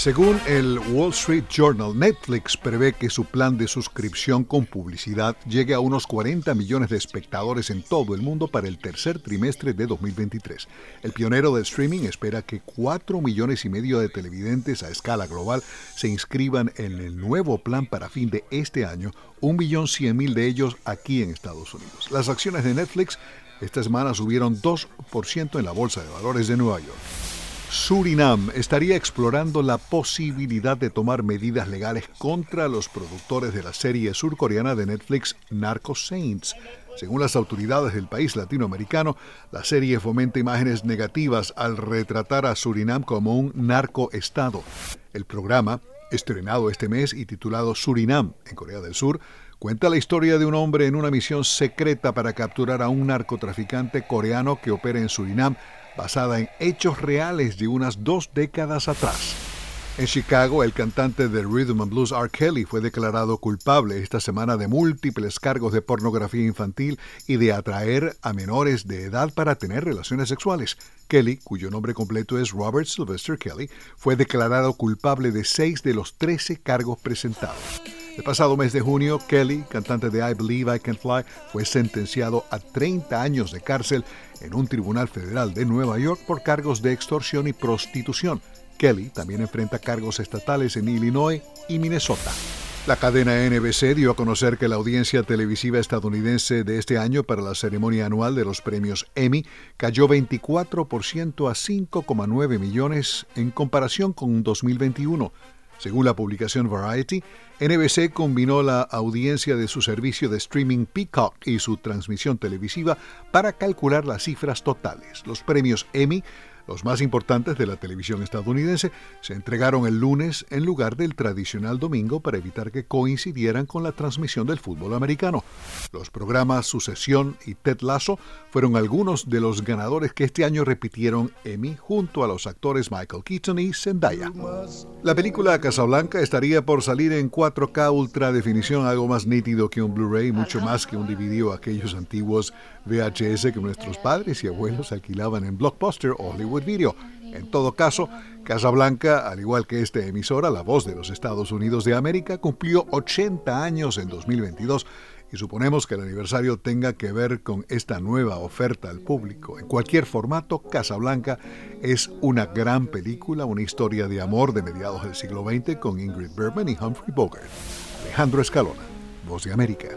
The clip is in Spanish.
Según el Wall Street Journal, Netflix prevé que su plan de suscripción con publicidad llegue a unos 40 millones de espectadores en todo el mundo para el tercer trimestre de 2023. El pionero del streaming espera que 4 millones y medio de televidentes a escala global se inscriban en el nuevo plan para fin de este año, 1.100.000 de ellos aquí en Estados Unidos. Las acciones de Netflix esta semana subieron 2% en la Bolsa de Valores de Nueva York. Surinam estaría explorando la posibilidad de tomar medidas legales contra los productores de la serie surcoreana de Netflix Narco Saints. Según las autoridades del país latinoamericano, la serie fomenta imágenes negativas al retratar a Surinam como un narcoestado. El programa, estrenado este mes y titulado Surinam en Corea del Sur, cuenta la historia de un hombre en una misión secreta para capturar a un narcotraficante coreano que opera en Surinam basada en hechos reales de unas dos décadas atrás. En Chicago, el cantante de Rhythm and Blues R. Kelly fue declarado culpable esta semana de múltiples cargos de pornografía infantil y de atraer a menores de edad para tener relaciones sexuales. Kelly, cuyo nombre completo es Robert Sylvester Kelly, fue declarado culpable de seis de los trece cargos presentados. El pasado mes de junio, Kelly, cantante de I Believe I Can Fly, fue sentenciado a 30 años de cárcel en un tribunal federal de Nueva York por cargos de extorsión y prostitución. Kelly también enfrenta cargos estatales en Illinois y Minnesota. La cadena NBC dio a conocer que la audiencia televisiva estadounidense de este año para la ceremonia anual de los premios Emmy cayó 24% a 5,9 millones en comparación con 2021. Según la publicación Variety, NBC combinó la audiencia de su servicio de streaming Peacock y su transmisión televisiva para calcular las cifras totales. Los premios Emmy los más importantes de la televisión estadounidense se entregaron el lunes en lugar del tradicional domingo para evitar que coincidieran con la transmisión del fútbol americano. Los programas Sucesión y Ted Lasso fueron algunos de los ganadores que este año repitieron Emmy junto a los actores Michael Keaton y Zendaya. La película Casablanca estaría por salir en 4K ultra definición, algo más nítido que un Blu-ray, mucho más que un DVD o aquellos antiguos VHS que nuestros padres y abuelos alquilaban en Blockbuster Hollywood En todo caso, Casablanca, al igual que esta emisora, La Voz de los Estados Unidos de América, cumplió 80 años en 2022 y suponemos que el aniversario tenga que ver con esta nueva oferta al público. En cualquier formato, Casablanca es una gran película, una historia de amor de mediados del siglo XX con Ingrid Bergman y Humphrey Bogart. Alejandro Escalona, Voz de América.